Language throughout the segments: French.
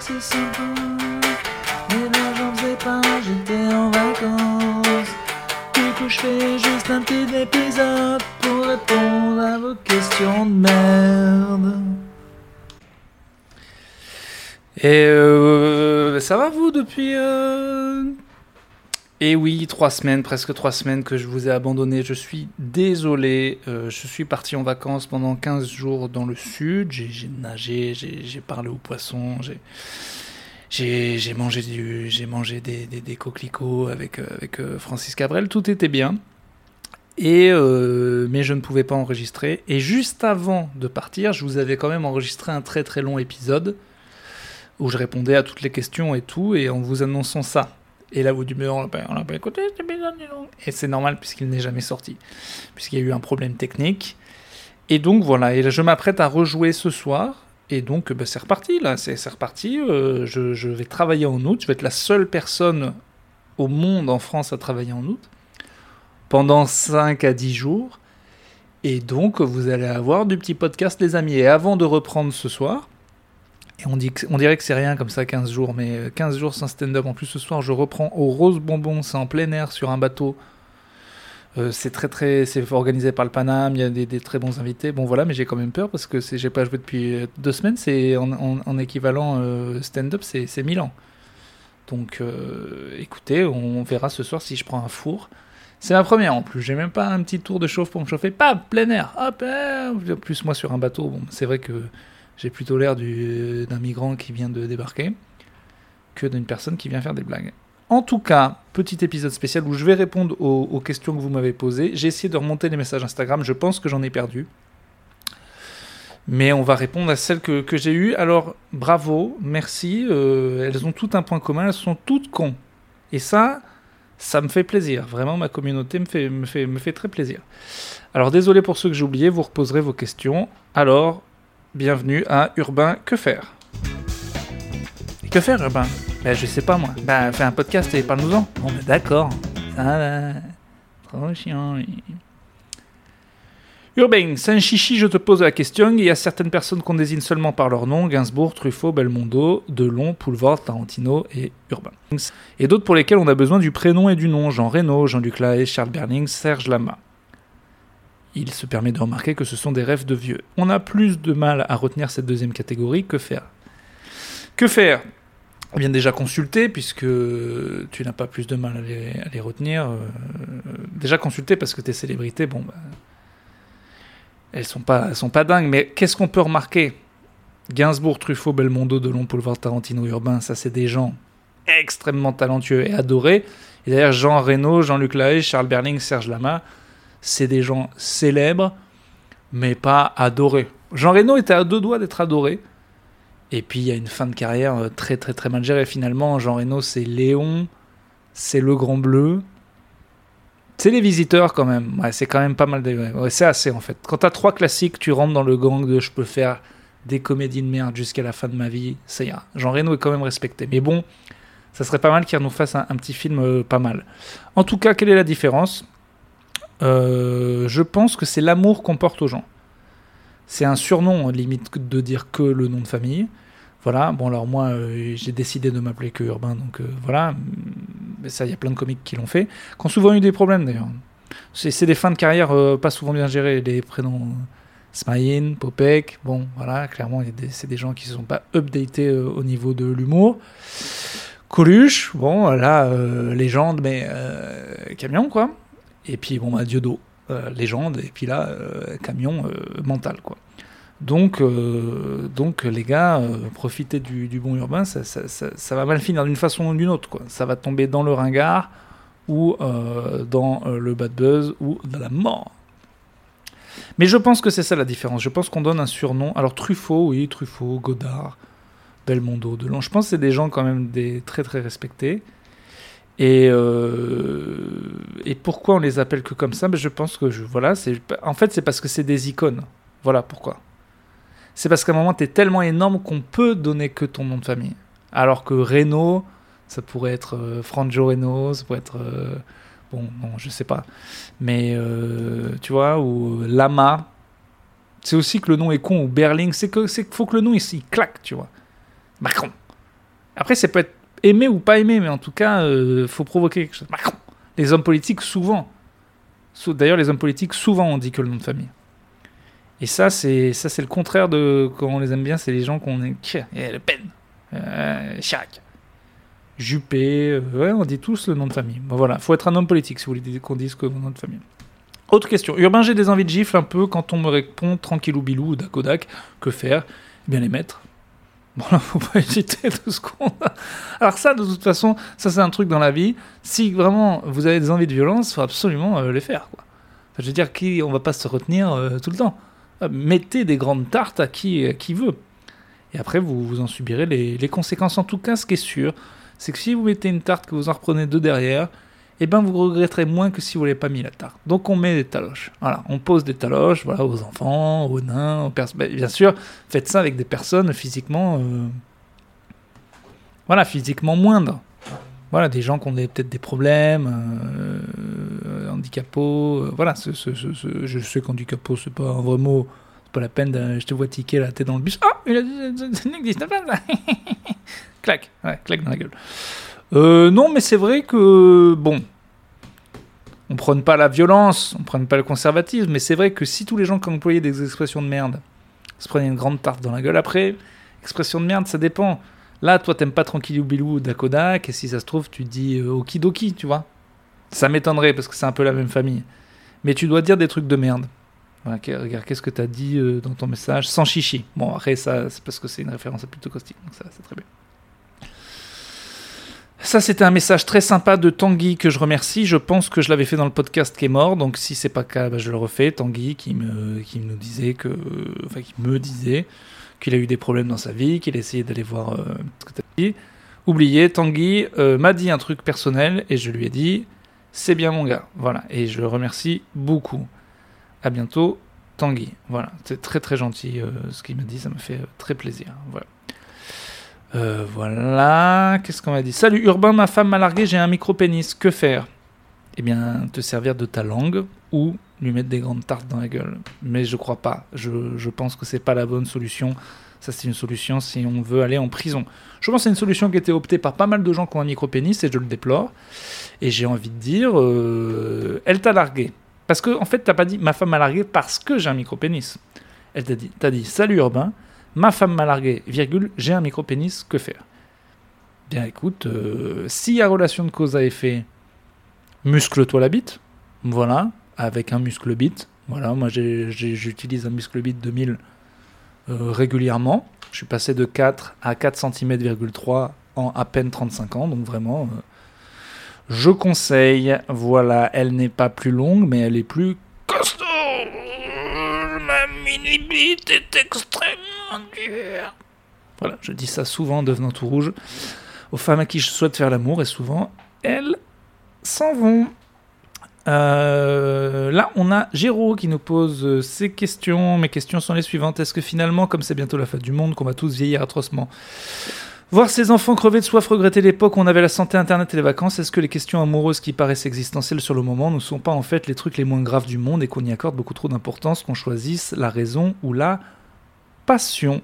c'est sympa. Mais là j'en faisais pas, j'étais en vacances. Du coup je fais juste un petit épisode pour répondre à vos questions de merde. Et euh, ça va vous depuis euh... Et oui, trois semaines, presque trois semaines que je vous ai abandonné. Je suis désolé. Euh, je suis parti en vacances pendant 15 jours dans le sud. J'ai nagé, j'ai parlé aux poissons, j'ai mangé, du, des, des, des, coquelicots avec, euh, euh, Francis Cabrel. Tout était bien. Et mais je ne pouvais pas enregistrer. Et juste avant de partir, je vous avais quand même enregistré un très très long épisode où je répondais à toutes les questions et tout, et en vous annonçant ça. Et là, vous dites, mais on l'a pas, écouté cet épisode, Et c'est normal puisqu'il n'est jamais sorti, puisqu'il y a eu un problème technique. Et donc voilà, et là, je m'apprête à rejouer ce soir. Et donc, bah, c'est reparti, là, reparti. Euh, je, je, vais travailler en août. Je vais être la seule personne au monde, en France, à travailler en août. Pendant 5 à 10 jours. Et donc, vous allez avoir du petit podcast, les amis. Et avant de reprendre ce soir, on, dit dirait que c'est rien comme ça, 15 jours, mais 15 jours sans stand-up. En plus, ce soir, je reprends au Rose Bonbon, c'est en plein air sur un bateau. Euh, c'est très très, c'est organisé par le Paname, il y a des, très bons invités. Bon voilà, mais j'ai quand même peur parce que j'ai pas joué depuis euh, deux semaines. C'est en, équivalent euh, stand-up, c'est 1000 ans. Donc écoutez, on verra ce soir si je prends un four. C'est ma première en plus. J'ai même pas un petit tour de chauffe pour me chauffer. Pas plein air. Hop, plus moi sur un bateau. Bon, c'est vrai que j'ai plutôt l'air d'un migrant qui vient de débarquer que d'une personne qui vient faire des blagues. En tout cas, petit épisode spécial où je vais répondre aux, questions que vous m'avez posées. J'ai essayé de remonter les messages Instagram, je pense que j'en ai perdu. Mais on va répondre à celles que, j'ai eues. Alors, bravo, merci. Euh, elles ont tout un point commun, elles sont toutes cons. Et ça, ça me fait plaisir. Vraiment, ma communauté me fait, me fait, me fait très plaisir. Alors, désolé pour ceux que j'ai oubliés, vous reposerez vos questions. Alors, bienvenue à Urbain Que faire Que faire Urbain? Ben je sais pas moi. Ben fais un podcast et parle-nous-en. Bon ben d'accord. Ça va. Trop chiant. Urbain, c'est un chichi, je te pose la question. Il y a certaines personnes qu'on désigne seulement par leur nom Gainsbourg, Truffaut, Belmondo, Delon, Poulvord, Tarantino et Urbain. Et d'autres pour lesquels on a besoin du prénom et du nom Jean Reno, Jean-Luc Lahaye, Charles Berling, Serge Lama il se permet de remarquer que ce sont des rêves de vieux. On a plus de mal à retenir cette deuxième catégorie. Que faire? Que faire? Eh bien déjà consulter, puisque tu n'as pas plus de mal à les, retenir. Euh, déjà consulter parce que tes célébrités, bon, bah, elles sont pas, sont pas dingues. Mais qu'est-ce qu'on peut remarquer? Gainsbourg, Truffaut, Belmondo, Delon, Boulevard, Tarantino, Urbain, ça c'est des gens extrêmement talentueux et adorés. Et d'ailleurs Jean Reno, Jean-Luc Lahaye, Charles Berling, Serge Lama, c'est des gens célèbres, mais pas adorés. Jean Reno était à deux doigts d'être adoré. Et puis il y a une fin de carrière euh, très très très mal gérée. Finalement, Jean Reno, c'est Léon, c'est Le Grand Bleu. C'est les visiteurs quand même. C'est quand même pas mal. C'est assez en fait. Quand t'as trois classiques, tu rentres dans le gang de je peux faire des comédies de merde jusqu'à la fin de ma vie. Ça ira. Jean Reno est quand même respecté. Mais bon, ça serait pas mal qu'il nous fasse un, petit film euh, pas mal. En tout cas, quelle est la différence? Euh, je pense que c'est l'amour qu'on porte aux gens. C'est un surnom, limite, de dire que le nom de famille. Voilà, bon alors moi euh, j'ai décidé de m'appeler que Urbain, donc euh, voilà, mais ça il y a plein de comiques qui l'ont fait, qui ont souvent eu des problèmes d'ailleurs. C'est des fins de carrière pas souvent bien gérées, les prénoms Smaïn, Popek, bon voilà, clairement c'est des gens qui ne sont pas updatés au niveau de l'humour. Coluche, bon là, légende, mais camion quoi. Et puis, bon, bah, Diodo, euh, légende, et puis là, euh, camion euh, mental, quoi. Donc, donc les gars, profitez du, bon urbain, ça, va mal finir d'une façon ou d'une autre. Quoi. Ça va tomber dans le ringard, ou dans le bad buzz, ou dans la mort. Mais je pense que c'est ça la différence. Je pense qu'on donne un surnom. Alors Truffaut, oui, Truffaut, Godard, Belmondo, Delon. Je pense que c'est des gens quand même très très respectés. Et, euh, et pourquoi on les appelle que comme ça? Ben Je pense que voilà, c'est en fait c'est parce que c'est des icônes. Voilà pourquoi. C'est parce qu'à un moment tu es tellement énorme qu'on peut donner que ton nom de famille. Alors que Reno, ça pourrait être euh, Franjo Reno, ça pourrait être euh, bon, non, je sais pas. Mais tu vois ou Lama, c'est aussi que le nom est con ou Berling, c'est que c'est faut que le nom il claque, tu vois. Macron. Après, ça peut être aimé ou pas aimé, mais en tout cas, il faut provoquer quelque chose. Macron Les hommes politiques, souvent. D'ailleurs, les hommes politiques, souvent, on dit que le nom de famille. Et ça, c'est ça, c'est le contraire de quand on les aime bien, c'est les gens qu'on est. Le Pen, euh, Chirac, Juppé, euh, ouais, on dit tous le nom de famille. Bon, voilà, faut être un homme politique si vous voulez qu'on dise que le nom de famille. Autre question. Urbain, j'ai des envies de gifle un peu quand on me répond tranquillou bilou ou. Que faire? Eh Bien les mettre. Bon, là, faut pas hésiter qu'on a. Alors, ça, de toute façon, ça, c'est un truc dans la vie. Si vraiment vous avez des envies de violence, faut absolument euh, les faire. Quoi. je veux dire, qui, on va pas se retenir tout le temps mettez des grandes tartes à qui, qui veut. Et après, vous, vous en subirez les, conséquences. En tout cas, ce qui est sûr, c'est que si vous mettez une tarte que vous en reprenez deux derrière, eh ben vous regretterez moins que si vous n'avez pas mis la tarte. Donc on met des taloches. Voilà, on pose des taloches voilà, aux enfants, aux nains, aux personnes. Bien sûr, faites ça avec des personnes physiquement... Euh, voilà, physiquement moindres. Voilà, des gens qui ont peut-être des problèmes, euh. Euh, voilà, je sais qu'handicapos, c'est pas un vrai mot. C'est pas la peine, de, je te vois tiquer la tête dans le bus. Ah, il n'existe pas Clac, ouais, clac dans la gueule. Euh, non, mais c'est vrai que, bon, on prône pas la violence, on prône pas le conservatisme, mais c'est vrai que si tous les gens qui employé des expressions de merde se prenaient une grande tarte dans la gueule après, expression de merde, ça dépend. Là, toi, t'aimes pas Tranquillou Bilou Dakodak, et si ça se trouve, tu dis euh, Okidoki, tu vois. Ça m'étonnerait parce que c'est un peu la même famille. Mais tu dois dire des trucs de merde. regarde, qu'est-ce que t'as dit euh, dans ton message Sans chichi. Bon, après, ça, c'est parce que c'est une référence à plutôt donc ça, c'est très bien. Ça, c'était un message très sympa de Tanguy que je remercie. Je pense que je l'avais fait dans le podcast qui est mort, donc si c'est pas le cas, bah, je le refais. Tanguy qui me, disait que, enfin, qui me disait qu'il a eu des problèmes dans sa vie, qu'il a essayé d'aller voir euh, ce que tu as dit. Oubliez, Tanguy euh, m'a dit un truc personnel et je lui ai dit c'est bien mon gars. Voilà, et je le remercie beaucoup. À bientôt, Tanguy. Voilà, c'est très très gentil euh, ce qu'il m'a dit, ça me fait très plaisir. Voilà. Voilà, qu'est-ce qu'on m'a dit? Salut Urbain, ma femme m'a largué, j'ai un micro-pénis, que faire? Eh bien, te servir de ta langue ou lui mettre des grandes tartes dans la gueule. Mais je crois pas. Je, je pense que c'est pas la bonne solution. Ça, c'est une solution si on veut aller en prison. Je pense que c'est une solution qui a été optée par pas mal de gens qui ont un micro-pénis et je le déplore. Et j'ai envie de dire, euh, elle t'a largué. Parce que, en fait, t'as pas dit ma femme m'a largué parce que j'ai un micro-pénis. Elle t'a dit, dit salut urbain, ma femme m'a largué, virgule, j'ai un micro-pénis, que faire? Bien écoute, euh, s'il y a relation de cause à effet, muscle-toi la bite. Voilà, avec un muscle bit. Voilà, moi j'utilise un muscle bit 2000 euh, régulièrement. Je suis passé de 4 à 4 cm,3 en à peine 35 ans, donc vraiment, euh, je conseille. Voilà, elle n'est pas plus longue, mais elle est plus. Ma mini bite est extrêmement dure. Voilà, je dis ça souvent en devenant tout rouge aux femmes à qui je souhaite faire l'amour, et souvent, elles s'en vont. Euh, là, on a Géraud qui nous pose euh, ces questions. Mes questions sont les suivantes. Est-ce que finalement, comme c'est bientôt la fin du monde, qu'on va tous vieillir atrocement? Voir ses enfants crever de soif, regretter l'époque où on avait la santé, internet et les vacances, est-ce que les questions amoureuses qui paraissent existentielles sur le moment ne sont pas en fait les trucs les moins graves du monde et qu'on y accorde beaucoup trop d'importance, qu'on choisisse la raison ou la passion?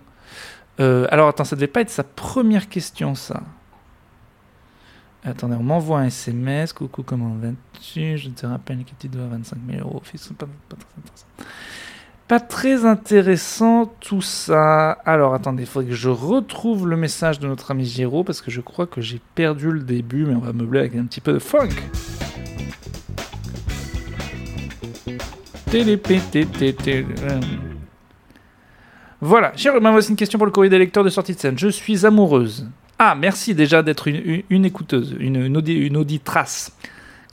Euh, Alors attends, ça devait pas être sa première question ça. Attendez, on m'envoie un SMS. Coucou, comment vas-tu? Je te rappelle que tu dois 25 000 euros. Pas très intéressant tout ça. Alors attendez, il faudrait que je retrouve le message de notre ami Giro parce que je crois que j'ai perdu le début, mais on va meubler avec un petit peu de funk. Voilà, cher voici une question pour le courrier des lecteurs de sortie de scène. Je suis amoureuse. Ah, merci déjà d'être une, écouteuse, une, une, auditrace,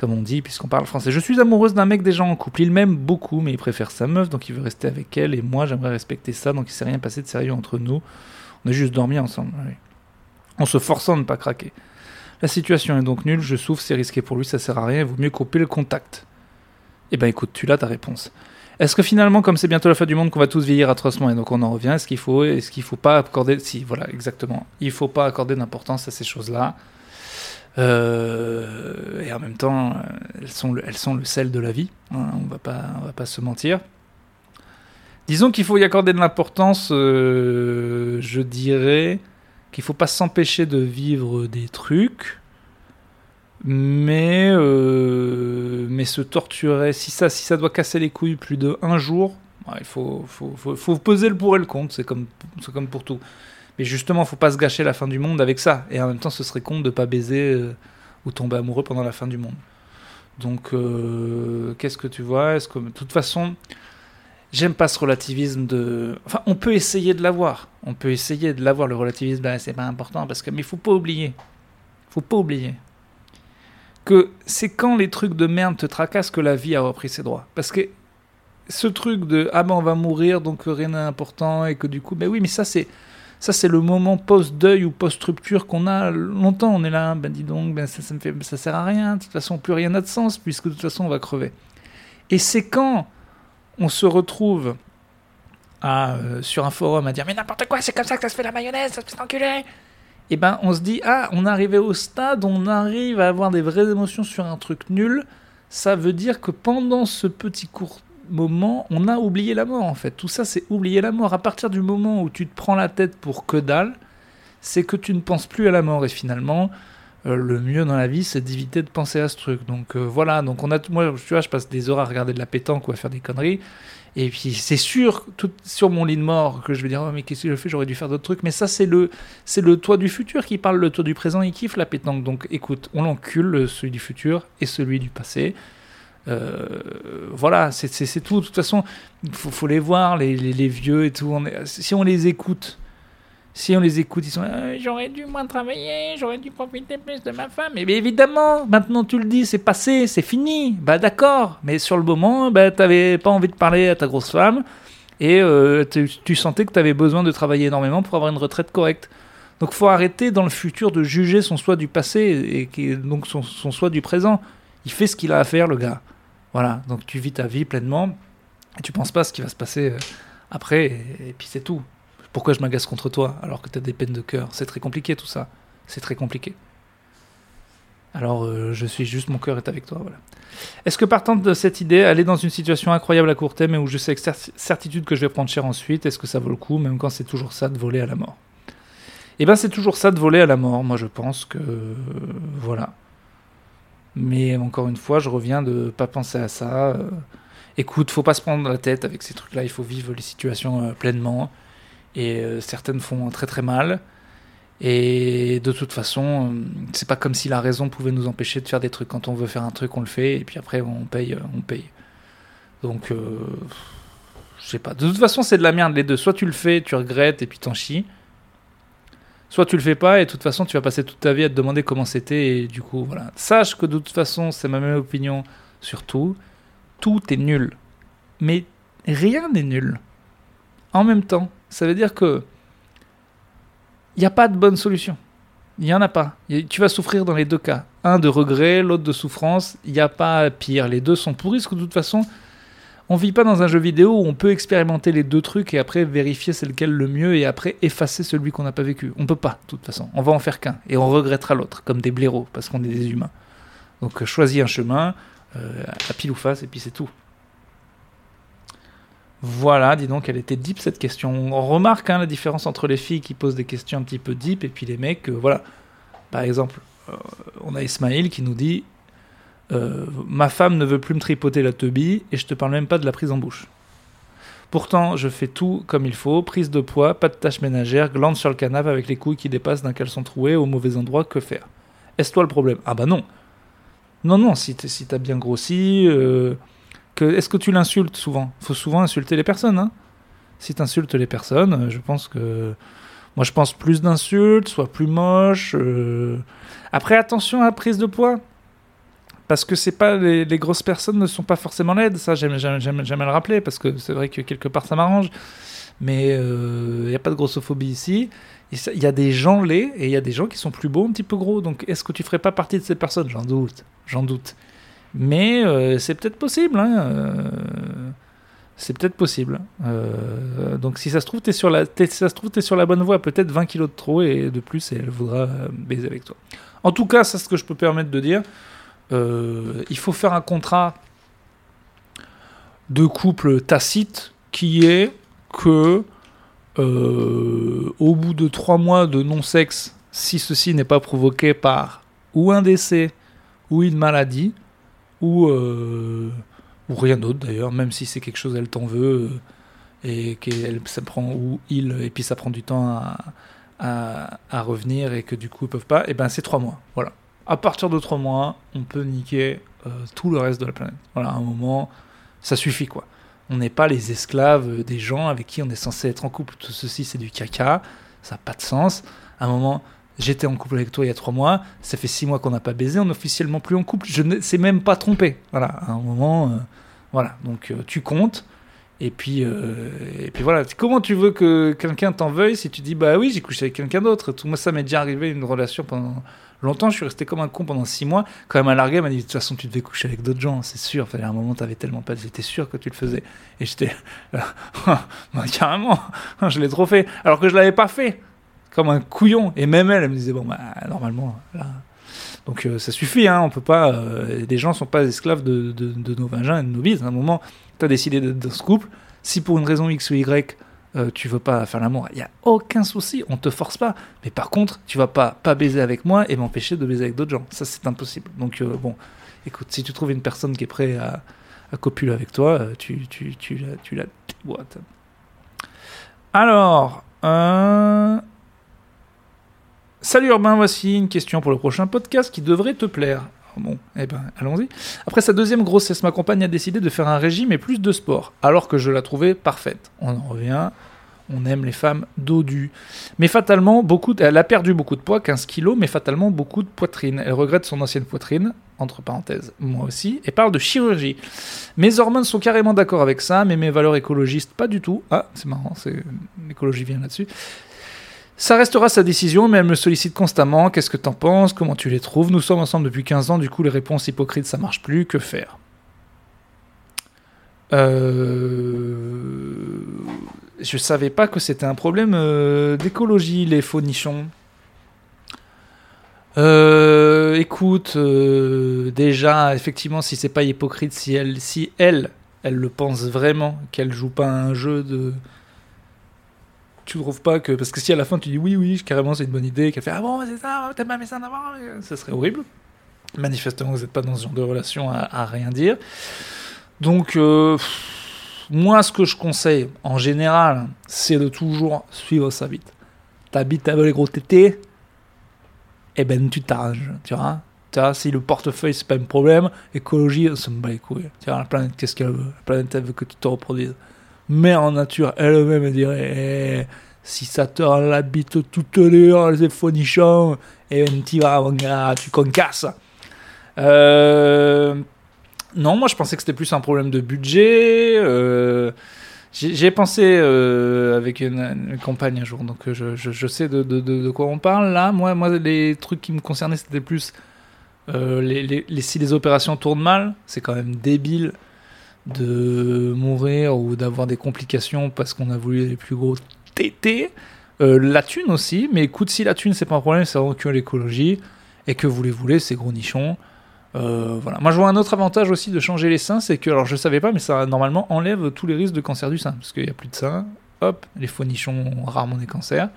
comme on dit, puisqu'on parle français. Je suis amoureuse d'un mec déjà en couple. Il m'aime beaucoup, mais il préfère sa meuf, donc il veut rester avec elle. Et moi, j'aimerais respecter ça, donc il s'est rien passé de sérieux entre nous. On a juste dormi ensemble. En se forçant de ne pas craquer. La situation est donc nulle, je souffre, c'est risqué pour lui, ça sert à rien, il vaut mieux couper le contact. Eh ben écoute, tu l'as ta réponse. Est-ce que finalement, comme c'est bientôt la fin du monde, qu'on va tous vieillir atrocement et donc on en revient? Est-ce qu'il faut, est-ce qu'il faut pas accorder, si voilà, exactement, il faut pas accorder d'importance à ces choses-là. Euh, et en même temps, elles sont, le, elles sont le sel de la vie. Hein, on va pas, on va pas se mentir. Disons qu'il faut y accorder de l'importance, euh, je dirais, qu'il faut pas s'empêcher de vivre des trucs, mais, euh, mais se torturer, si ça, si ça doit casser les couilles plus de un jour, il faut, faut, faut, faut, peser le pour et le contre, c'est comme, comme pour tout. Mais justement, faut pas se gâcher la fin du monde avec ça. Et en même temps, ce serait con de pas baiser euh, ou tomber amoureux pendant la fin du monde. Donc, euh, qu'est-ce que tu vois? Est-ce que, de toute façon, j'aime pas ce relativisme de. Enfin, on peut essayer de l'avoir. On peut essayer de l'avoir le relativisme. Ben, c'est pas important parce que, mais faut pas oublier. Faut pas oublier que c'est quand les trucs de merde te tracassent que la vie a repris ses droits. Parce que ce truc de ah ben on va mourir donc rien n'est important et que du coup ben oui mais ça c'est ça c'est le moment post deuil ou post rupture qu'on a longtemps. On est là ben dis donc ben ça, ça me fait ça sert à rien. De toute façon plus rien n'a de sens puisque de toute façon on va crever. Et c'est quand on se retrouve euh, sur un forum à dire mais n'importe quoi c'est comme ça que ça se fait la mayonnaise ça se fait enculer et ben on se dit ah on est arrivé au stade on arrive à avoir des vraies émotions sur un truc nul. Ça veut dire que pendant ce petit court moment, on a oublié la mort en fait. Tout ça, c'est oublier la mort. À partir du moment où tu te prends la tête pour que dalle, c'est que tu ne penses plus à la mort. Et finalement, euh, le mieux dans la vie, c'est d'éviter de penser à ce truc. Donc euh, voilà. Donc on a, moi, tu vois, je passe des heures à regarder de la pétanque ou à faire des conneries. Et puis c'est sûr, tout sur mon lit de mort, que je vais dire, oh, mais qu'est-ce que je fais? J'aurais dû faire d'autres trucs. Mais ça, c'est le, c'est le toit du futur qui parle. Le toit du présent, il kiffe la pétanque. Donc écoute, on l'encule, celui du futur et celui du passé. Euh, voilà, c'est tout. De toute façon, il faut, les voir, les, vieux et tout. si on les écoute, si on les écoute, ils sont euh, j'aurais dû moins travailler, j'aurais dû profiter plus de ma femme. Mais, évidemment, maintenant tu le dis, c'est passé, c'est fini. Bah d'accord, mais sur le moment, bah, t'avais pas envie de parler à ta grosse femme et euh, tu, sentais que tu avais besoin de travailler énormément pour avoir une retraite correcte. Donc faut arrêter dans le futur de juger son soi du passé et donc son, son soi du présent. Il fait ce qu'il a à faire, le gars. Voilà, donc tu vis ta vie pleinement et tu penses pas à ce qui va se passer euh, après et, puis c'est tout. Pourquoi je m'agace contre toi alors que tu as des peines de cœur? C'est très compliqué tout ça. C'est très compliqué. Alors euh, je suis juste, mon cœur est avec toi. Voilà. Est-ce que partant de cette idée, aller dans une situation incroyable à court terme et où je sais avec certitude que je vais prendre cher ensuite, est-ce que ça vaut le coup, même quand c'est toujours ça de voler à la mort? Eh bien c'est toujours ça de voler à la mort. Moi je pense que voilà. Mais encore une fois, je reviens de pas penser à ça. Euh, écoute, faut pas se prendre la tête avec ces trucs-là. Il faut vivre les situations euh, pleinement. Et euh, certaines font très très mal. Et de toute façon, c'est pas comme si la raison pouvait nous empêcher de faire des trucs. Quand on veut faire un truc, on le fait. Et puis après, on paye, on paye. Donc, je sais pas. De toute façon, c'est de la merde les deux. Soit tu le fais, tu regrettes et puis t'en chies soit tu le fais pas et de toute façon tu vas passer toute ta vie à te demander comment c'était et du coup voilà. Sache que de toute façon c'est ma même opinion sur tout. Tout est nul. Mais rien n'est nul. En même temps, ça veut dire que il n'y a pas de bonne solution. Il n'y en a pas. Tu vas souffrir dans les deux cas. Un de regret, l'autre de souffrance. Il n'y a pas pire. Les deux sont pourris parce que de toute façon, on vit pas dans un jeu vidéo où on peut expérimenter les deux trucs et après vérifier c'est lequel le mieux et après effacer celui qu'on n'a pas vécu. On peut pas, de toute façon. On va en faire qu'un et on regrettera l'autre, comme des blaireaux, parce qu'on est des humains. Donc euh, choisis un chemin, euh, à pile ou face, et puis c'est tout. Voilà, dis donc, elle était deep cette question. On remarque hein, la différence entre les filles qui posent des questions un petit peu deep et puis les mecs, euh, voilà. Par exemple, on a Ismaël qui nous dit euh, ma femme ne veut plus me tripoter la teubie et je te parle même pas de la prise en bouche. Pourtant, je fais tout comme il faut, prise de poids, pas de tâches ménagères, glande sur le canapé avec les couilles qui dépassent d'un caleçon troué au mauvais endroit, que faire? Est-ce toi le problème? Ah bah non. Non, non, si t'as bien grossi, euh, est-ce que tu l'insultes souvent? Faut souvent insulter les personnes. Hein si t'insultes les personnes, je pense que... Moi, je pense plus d'insultes, soit plus moche. Euh. Après, attention à la prise de poids parce que c'est pas les, grosses personnes ne sont pas forcément laides, ça j'aime jamais le rappeler parce que c'est vrai que quelque part ça m'arrange, mais il euh, n'y a pas de grossophobie ici. Il y a des gens laids et il y a des gens qui sont plus beaux, un petit peu gros. Donc est-ce que tu ferais pas partie de ces personnes? J'en doute, j'en doute. Mais euh, c'est peut-être possible. Hein, euh, c'est peut-être possible. donc si ça se trouve, tu es, sur la, trouve, es sur la bonne voie. Peut-être 20 kilos de trop et de plus, et elle voudra baiser avec toi. En tout cas, c'est ce que je peux permettre de dire. Euh, il faut faire un contrat de couple tacite qui est que euh, au bout de trois mois de non-sexe, si ceci n'est pas provoqué par ou un décès, ou une maladie, ou, euh, ou rien d'autre d'ailleurs, même si c'est quelque chose, elle t'en veut, et qu'elle ça prend, ou il, et puis ça prend du temps à, à, revenir, et que du coup ils peuvent pas, et ben c'est trois mois. Voilà. À partir de trois mois, on peut niquer euh, tout le reste de la planète. Voilà, à un moment, ça suffit quoi. On n'est pas les esclaves des gens avec qui on est censé être en couple. Tout ceci, c'est du caca. Ça n'a pas de sens. À un moment, j'étais en couple avec toi il y a trois mois. Ça fait six mois qu'on n'a pas baisé. On n'est officiellement plus en couple. Je ne sais même pas trompé. Voilà. À un moment, euh, voilà. Donc, euh, tu comptes. Et puis, euh, et puis voilà. Comment tu veux que quelqu'un t'en veuille si tu dis bah oui, j'ai couché avec quelqu'un d'autre moi, ça m'est déjà arrivé une relation pendant longtemps. Je suis resté comme un con pendant six mois. Quand elle m'a largué, elle m'a dit de toute façon, tu devais coucher avec d'autres gens, c'est sûr. Fallait à un moment, t'avais tellement pas. J'étais sûr que tu le faisais. Et j'étais bah, carrément, je l'ai trop fait. Alors que je l'avais pas fait, comme un couillon. Et même elle, elle me disait bon bah normalement là. Donc euh, ça suffit, hein, on peut pas. euh, les gens sont pas esclaves de, de, de nos vagins et de nos bises. À un moment, tu as décidé d'être dans ce couple. Si pour une raison X ou Y, euh, tu veux pas faire l'amour, il y a aucun souci, on te force pas. Mais par contre, tu vas pas pas baiser avec moi et m'empêcher de baiser avec d'autres gens. Ça, c'est impossible. Donc euh, bon, écoute, si tu trouves une personne qui est prête à, à copuler avec toi, euh, tu, tu, tu, tu la. Alors, euh... Salut Urbain, voici une question pour le prochain podcast qui devrait te plaire. Bon, eh ben, allons-y. Après sa deuxième grossesse, ma compagne a décidé de faire un régime et plus de sport, alors que je la trouvais parfaite. On en revient, on aime les femmes dodues. Mais fatalement, beaucoup elle a perdu beaucoup de poids, 15 kilos, mais fatalement beaucoup de poitrine. Elle regrette son ancienne poitrine, entre parenthèses, moi aussi, et parle de chirurgie. Mes hormones sont carrément d'accord avec ça, mais mes valeurs écologistes, pas du tout. Ah, c'est marrant, l'écologie vient là-dessus. Ça restera sa décision, mais elle me sollicite constamment. Qu'est-ce que t'en penses? Comment tu les trouves? Nous sommes ensemble depuis 15 ans, du coup les réponses hypocrites ça marche plus. Que faire? Euh... Je savais pas que c'était un problème euh, d'écologie, les faux nichons. Euh, écoute, euh, déjà, effectivement, si c'est pas hypocrite, si elle, si elle, elle le pense vraiment, qu'elle joue pas un jeu de, tu trouves pas que parce que si à la fin tu dis oui oui carrément c'est une bonne idée qu'elle fait ah bon c'est ça t'as pas mis ça en avant euh, ça serait horrible. Manifestement vous n'êtes pas dans ce genre de relation à, rien dire. Donc euh, moi ce que je conseille en général c'est de toujours suivre sa bite. Ta bite avec les gros tétés eh ben tu t'arranges tu vois. Tu vois, si le portefeuille c'est pas un problème, écologie, ça me bat les couilles. Tu vois, la planète, qu'est-ce qu'elle veut? La planète, elle veut que tu te reproduises mais en nature elle-même elle dirait eh, si ça te rend la bite toute dure les fonichons et un petit va mon gars tu concasses. Euh, non moi je pensais que c'était plus un problème de budget. Euh, j'ai pensé euh, avec une, une compagne un jour donc je, sais de, quoi on parle là. Moi, moi les trucs qui me concernaient c'était plus les, les, les- si les opérations tournent mal c'est quand même débile de mourir ou d'avoir des complications parce qu'on a voulu les plus gros tétés. Euh, la thune aussi, mais écoute, si la thune c'est pas un problème, c'est vraiment que l'écologie et que vous les voulez, ces gros nichons. Euh, voilà. Moi je vois un autre avantage aussi de changer les seins, c'est que, alors je savais pas, mais ça normalement enlève tous les risques de cancer du sein, parce qu'il n'y a plus de seins, hop, les faux nichons ont rarement des cancers.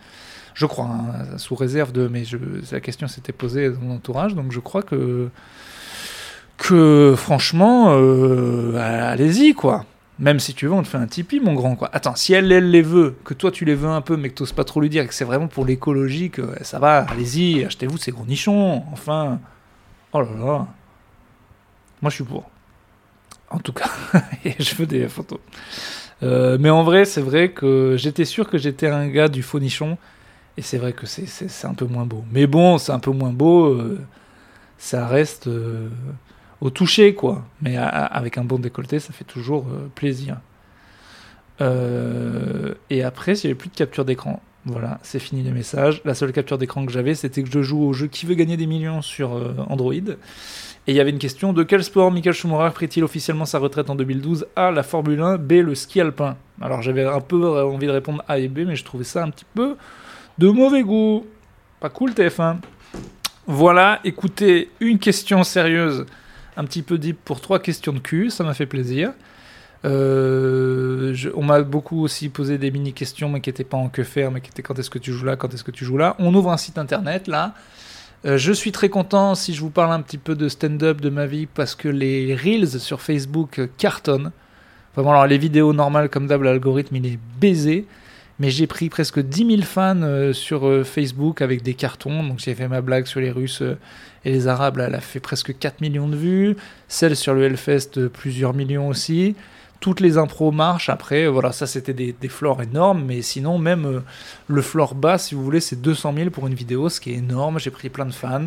Je crois, hein, sous réserve de, mais je, la question s'était posée dans mon entourage, donc je crois que que franchement, euh, allez-y quoi. Même si tu veux, on te fait un Tipeee, mon grand quoi. Attends, si elle, les veut, que toi tu les veux un peu, mais que t'oses pas trop lui dire, que c'est vraiment pour l'écologie, que ça va, allez-y, achetez-vous ces gros nichons, enfin. Oh là là. Moi je suis pour. En tout cas, je veux des photos. Euh, mais en vrai, c'est vrai que j'étais sûr que j'étais un gars du faux nichon, et c'est vrai que c'est- un peu moins beau. Mais bon, c'est un peu moins beau, euh, ça reste. Au toucher, quoi. Mais avec un bon décolleté, ça fait toujours euh, plaisir. Euh, et après, avait plus de capture d'écran. Voilà, c'est fini les messages. La seule capture d'écran que j'avais, c'était que je joue au jeu Qui veut gagner des millions sur euh, Android. Et il y avait une question de quel sport Michael Schumacher prit-il officiellement sa retraite en 2012 A. La Formule 1, B. Le ski alpin? Alors j'avais un peu envie de répondre A et B, mais je trouvais ça un petit peu de mauvais goût. Pas cool TF1. Voilà, écoutez, une question sérieuse un petit peu deep pour trois questions de cul, ça m'a fait plaisir. Euh, on m'a beaucoup aussi posé des mini-questions, mais qui n'étaient pas en que faire, mais qui étaient quand est-ce que tu joues là, quand est-ce que tu joues là. On ouvre un site internet là. Euh, je suis très content si je vous parle un petit peu de stand-up de ma vie parce que les reels sur Facebook cartonnent. Vraiment, alors les vidéos normales, comme d'hab, l'algorithme il est baisé. Mais j'ai pris presque 10 000 fans euh, sur euh, Facebook avec des cartons. Donc j'ai fait ma blague sur les Russes euh, et les Arabes, elle a fait presque 4 millions de vues. Celle sur le Hellfest, plusieurs millions aussi. Toutes les impros marchent. Après, voilà, ça c'était des, des floors énormes. Mais sinon, même le floor bas, si vous voulez, c'est 200 000 pour une vidéo, ce qui est énorme. J'ai pris plein de fans.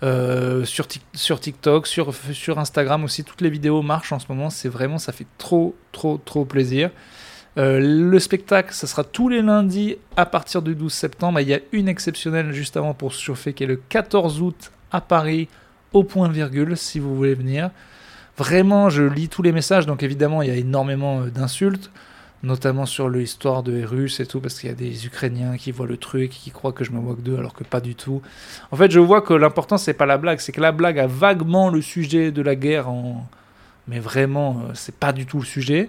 Sur, Tik- sur TikTok, sur Instagram aussi, toutes les vidéos marchent en ce moment. C'est vraiment, ça fait trop, trop, trop plaisir. Euh, le spectacle, ça sera tous les lundis à partir du 12 septembre. Il y a une exceptionnelle juste avant pour se chauffer qui est le 14 août à Paris, au point virgule, si vous voulez venir. Vraiment, je lis tous les messages, donc évidemment, il y a énormément euh, d'insultes, notamment sur l'histoire de Russes et tout, parce qu'il y a des Ukrainiens qui voient le truc, qui croient que je me moque d'eux, alors que pas du tout. En fait, je vois que l'important, c'est pas la blague, c'est que la blague a vaguement le sujet de la guerre. Mais vraiment, euh, c'est pas du tout le sujet.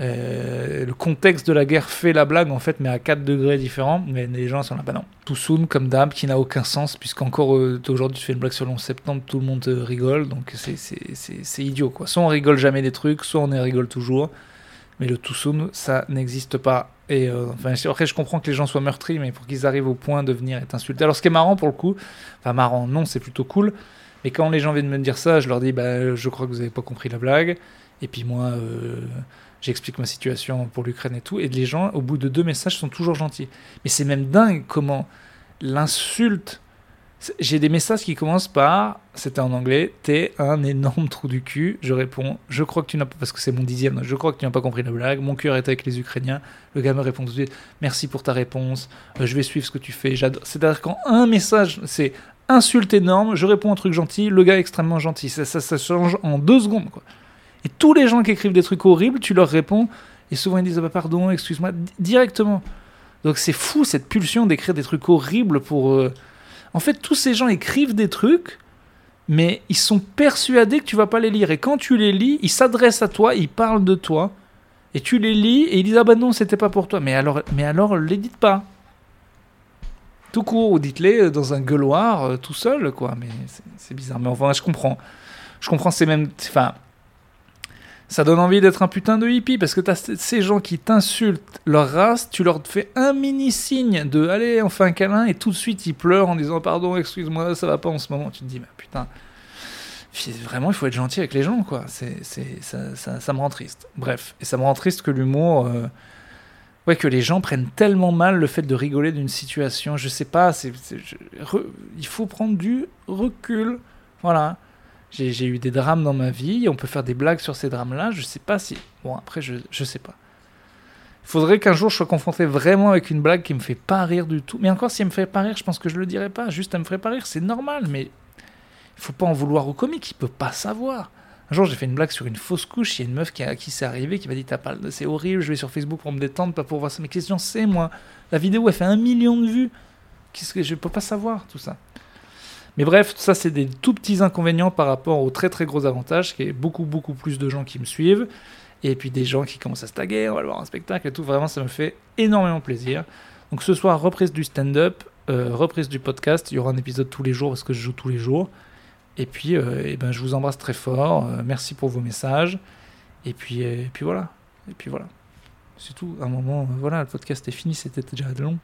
Euh, le contexte de la guerre fait la blague en fait, mais à 4 degrés différents. Mais les gens sont là, bah non. Tout soon, comme d'hab, qui n'a aucun sens, puisqu'encore euh, aujourd'hui tu fais une blague sur le 11 septembre, tout le monde euh, rigole, donc c'est- idiot quoi. Soit on rigole jamais des trucs, soit on y rigole toujours. Mais le tout soon, ça n'existe pas. Et euh, enfin, après, je comprends que les gens soient meurtris, mais pour qu'ils arrivent au point de venir être insultés. Alors, ce qui est marrant pour le coup, enfin, marrant, non, c'est plutôt cool. Mais quand les gens viennent me dire ça, je leur dis, bah, je crois que vous n'avez pas compris la blague. Et puis moi, euh, j'explique ma situation pour l'Ukraine et tout. Et les gens, au bout de deux messages, sont toujours gentils. Mais c'est même dingue comment l'insulte. J'ai des messages qui commencent par, c'était en anglais, t'es un énorme trou du cul. Je réponds, je crois que tu n'as pas, parce que c'est mon dixième, je crois que tu n'as pas compris la blague. Mon cœur est avec les Ukrainiens. Le gars me répond tout de suite, merci pour ta réponse. Euh, je vais suivre ce que tu fais. J'adore. C'est-à-dire quand un message, c'est insulte énorme, je réponds un truc gentil, le gars est extrêmement gentil. Ça, ça, ça change en deux secondes, quoi. Et tous les gens qui écrivent des trucs horribles, tu leur réponds, et souvent ils disent, ah bah pardon, excuse-moi, di- directement. Donc c'est fou cette pulsion d'écrire des trucs horribles pour. euh, En fait, tous ces gens écrivent des trucs, mais ils sont persuadés que tu vas pas les lire. Et quand tu les lis, ils s'adressent à toi, ils parlent de toi, et tu les lis, et ils disent, ah bah non, c'était pas pour toi. Mais alors, mais alors, les dites pas. Tout court, ou dites-les euh, dans un gueuloir, euh, tout seul, quoi. Mais c'est bizarre. Mais enfin, je comprends. Je comprends, c'est même. Enfin. Ça donne envie d'être un putain de hippie parce que t'as ces gens qui t'insultent leur race, tu leur fais un mini signe de allez, on fait un câlin et tout de suite ils pleurent en disant pardon, excuse-moi, ça va pas en ce moment. Tu te dis, mais putain, vraiment il faut être gentil avec les gens quoi. C'est, ça, me rend triste. Bref, et ça me rend triste que l'humour. euh, Ouais, que les gens prennent tellement mal le fait de rigoler d'une situation. Je sais pas, c'est, il faut prendre du recul. Voilà. J'ai eu des drames dans ma vie, on peut faire des blagues sur ces drames-là, je sais pas si... Bon, après, je, sais pas. Il faudrait qu'un jour je sois confronté vraiment avec une blague qui me fait pas rire du tout. Mais encore, si elle me fait pas rire, je pense que je le dirais pas. Juste, elle me ferait pas rire, c'est normal, mais il faut pas en vouloir au comique, il peut pas savoir. Un jour, j'ai fait une blague sur une fausse couche, il y a une meuf qui, qui s'est arrivée, qui m'a dit T'as pas c'est horrible, je vais sur Facebook pour me détendre, pas pour voir ça. Mais qu'est-ce que j'en sais, moi La vidéo, elle fait un million de vues. Qu'est-ce que je peux pas savoir tout ça mais bref, ça c'est des tout petits inconvénients par rapport aux très très gros avantages, qu'il y ait beaucoup beaucoup plus de gens qui me suivent, et puis des gens qui commencent à se taguer, on va voir un spectacle et tout, vraiment ça me fait énormément plaisir. Donc ce soir, reprise du stand-up, euh, reprise du podcast, il y aura un épisode tous les jours parce que je joue tous les jours. Et puis, euh, eh ben, je vous embrasse très fort, euh, merci pour vos messages, et puis, et puis voilà, et puis voilà. C'est tout, à un moment, voilà, le podcast est fini, c'était déjà long.